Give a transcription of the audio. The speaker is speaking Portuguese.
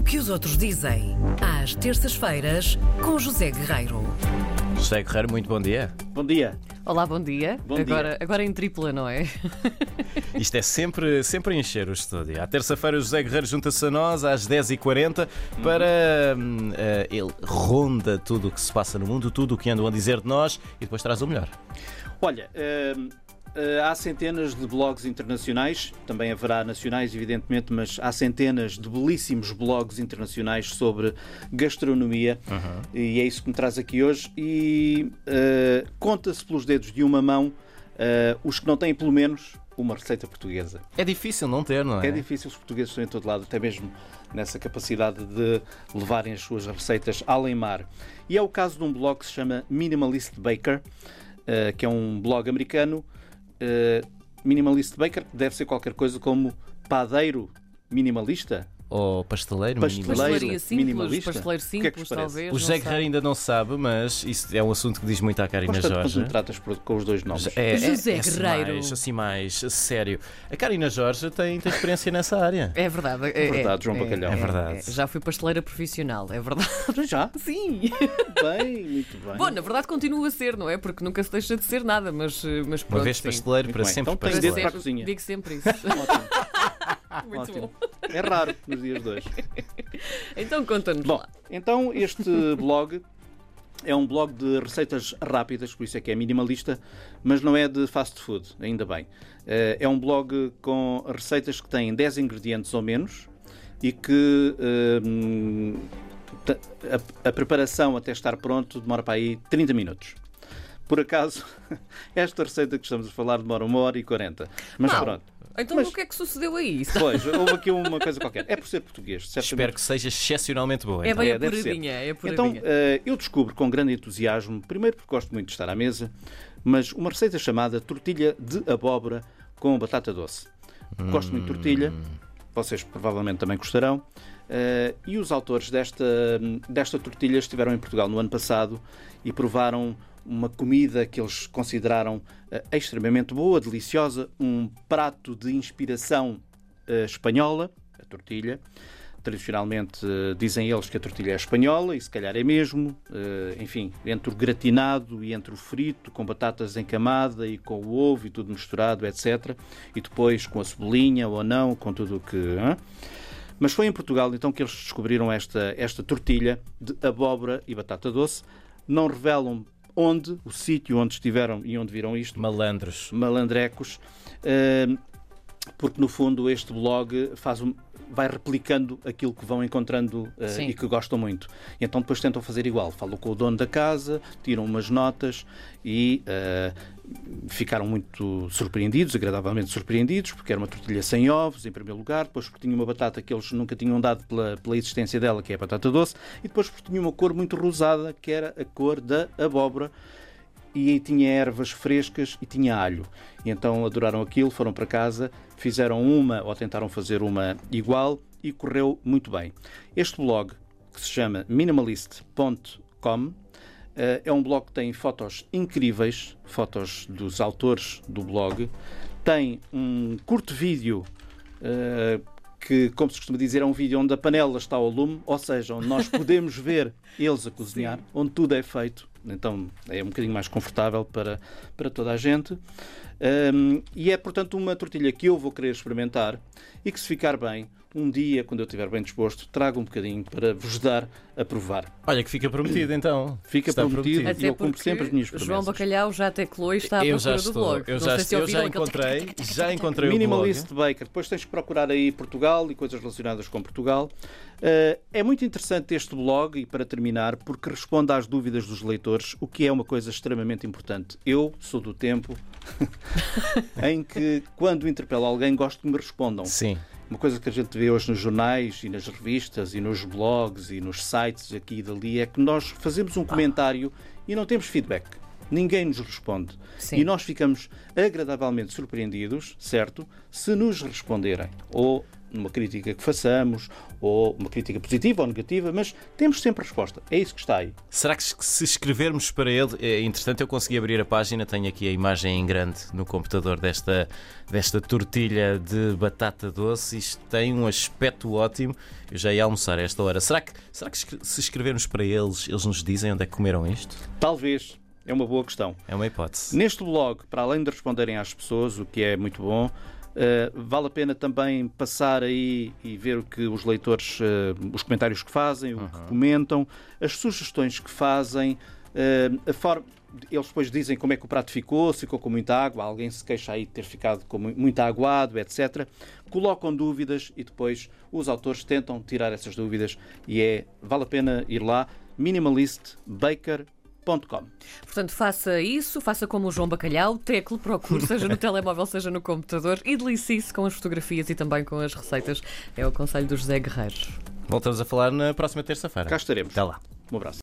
O que os outros dizem, às terças-feiras, com José Guerreiro. José Guerreiro, muito bom dia. Bom dia. Olá, bom dia. Bom dia. agora, agora em tripla, não é? Isto é sempre, sempre encher o estúdio. À terça-feira, o José Guerreiro junta-se a nós às 10h40 para. hum, eh, ele ronda tudo o que se passa no mundo, tudo o que andam a dizer de nós e depois traz o melhor. Olha, eh, há centenas de blogs internacionais, também haverá nacionais, evidentemente, mas há centenas de belíssimos blogs internacionais sobre gastronomia e é isso que me traz aqui hoje. E eh, conta-se pelos dedos de uma mão eh, os que não têm, pelo menos, uma receita portuguesa. É difícil não ter, não é? É difícil, os portugueses estão em todo lado, até mesmo nessa capacidade de levarem as suas receitas além mar. E é o caso de um blog que se chama Minimalist Baker, eh, que é um blog americano. Eh, Minimalist Baker deve ser qualquer coisa como padeiro minimalista. Ou pasteleiro, Pasteleiro. minimalista. Simples, minimalista. pasteleiro O que é que simples, talvez. O José. Guerreiro ainda não sabe, mas isso é um assunto que diz muito à Karina quando Jorge. me tratas por- com os dois nomes. É, é- José é assim Guerreiro. mais, assim mais sério. A Karina Jorge tem, tem experiência nessa área. É verdade. É, verdade, João Bacalhau. É verdade. Já fui pasteleira profissional, é verdade. Já? Sim. Bem, muito bem. Bom, na verdade continua a ser, não é? Porque nunca se deixa de ser nada, mas, mas pronto. Uma vez sim. pasteleiro, Muito para bem. sempre Então Para dedo pasteleiro. para a cozinha. Digo sempre isso. Ótimo. Muito ótimo. bom. É raro nos dias de hoje. Então conta-nos Bom, lá. então este blog é um blog de receitas rápidas, por isso é que é minimalista, mas não é de fast food, ainda bem. Eh, É um blog com receitas que têm 10 ingredientes ou menos e que hum, ta- a, a preparação até estar pronto demora para aí 30 minutos. Por acaso, esta receita que estamos a falar demora uma hora e 40. Mas Não. pronto. Então Mas- o que é que sucedeu aí? Pois, houve aqui uma coisa qualquer. É por ser português, certamente. Espero que seja excepcionalmente boa. É então. bem É, deve ser. apuradinha, é Então, eh, eu descubro com grande entusiasmo, primeiro porque gosto muito de estar à mesa, mas uma receita chamada tortilha de abóbora com batata doce. Gosto muito de tortilha, vocês provavelmente também gostarão. Eh, e os autores desta, desta tortilha estiveram em Portugal no ano passado e provaram uma comida que eles consideraram eh, extremamente boa, deliciosa, um prato de inspiração eh, espanhola, a tortilha. Tradicionalmente eh, dizem eles que a tortilha é espanhola e se calhar é mesmo. Enfim, entre o gratinado e entre o frito, com batatas em camada e com o ovo e tudo misturado, etc. E depois com a cebolinha ou não, com tudo o que. hã? Mas foi em Portugal então que eles descobriram esta, esta tortilha de abóbora e batata doce. Não revelam onde, o sítio onde estiveram e onde viram isto, Malandros. malandrecos, porque no fundo este blog faz um- vai replicando aquilo que vão encontrando Sim. e que gostam muito. E então depois tentam fazer igual. Falam com o dono da casa, tiram umas notas e eh, ficaram muito surpreendidos, agradavelmente surpreendidos, porque era uma tortilha sem ovos, em primeiro lugar, depois porque tinha uma batata que eles nunca tinham dado pela, pela existência dela, que é a batata doce, e depois porque tinha uma cor muito rosada, que era a cor da abóbora e tinha ervas frescas e tinha alho. E então adoraram aquilo, foram para casa, fizeram uma ou tentaram fazer uma igual e correu muito bem. Este blog, que se chama minimalist.com, é um blog que tem fotos incríveis, fotos dos autores do blog, tem um curto vídeo eh, que, como se costuma dizer, é um vídeo onde a panela está ao lume, ou seja, onde nós podemos ver eles a cozinhar, onde tudo é feito. Então é um bocadinho mais confortável para, para toda a gente. Hum, e é, portanto, uma tortilha que eu vou querer experimentar e que, se ficar bem, um dia, quando eu estiver bem disposto, trago um bocadinho para vos dar a provar. Olha que fica prometido então. Fica Está prometido. prometido. e eu cumpro sempre as minhas João promessas. Bacalhau já teclou e está à eu procura já do estou. blog. Eu Não já, sei se eu já aquele encontrei, já encontrei o Minimalist blog. Baker. Depois tens que procurar aí Portugal e coisas relacionadas com Portugal. Eh, é muito interessante este blog, e para terminar, porque responde às dúvidas dos leitores, o que é uma coisa extremamente importante. Eu sou do tempo em que, quando interpelo alguém, gosto que me respondam. Sim. Uma coisa que a gente vê hoje nos jornais e nas revistas e nos blogs e nos sites aqui e dali é que nós fazemos um comentário e não temos feedback. Ninguém nos responde. Sim. E nós ficamos agradavelmente surpreendidos, certo? Se nos responderem. Ou numa crítica que façamos, ou uma crítica positiva ou negativa, mas temos sempre resposta. É isso que está aí. Será que se escrevermos para ele, é interessante, eu consegui abrir a página, tenho aqui a imagem em grande no computador desta, desta tortilha de batata doce, isto tem um aspecto ótimo. Eu já ia almoçar a esta hora. Será que, será que se escrevermos para eles, eles nos dizem onde é que comeram isto? Talvez. É uma boa questão. É uma hipótese. Neste blog, para além de responderem às pessoas, o que é muito bom, vale a pena também passar aí e ver o que os leitores, uh, os comentários que fazem, o que comentam, as sugestões que fazem, uh, a forma. Eles depois dizem como é que o prato ficou, se ficou com muita água, alguém se queixa aí de ter ficado com muito aguado, etc. Colocam dúvidas e depois os autores tentam tirar essas dúvidas e é vale a pena ir lá Portanto, faça isso, faça como o João Bacalhau, tecle, procure, seja no telemóvel, seja no computador e delicie-se com as fotografias e também com as receitas. É o conselho do José Guerreiros. Voltamos a falar na próxima terça-feira. Cá estaremos. Até lá. Um abraço.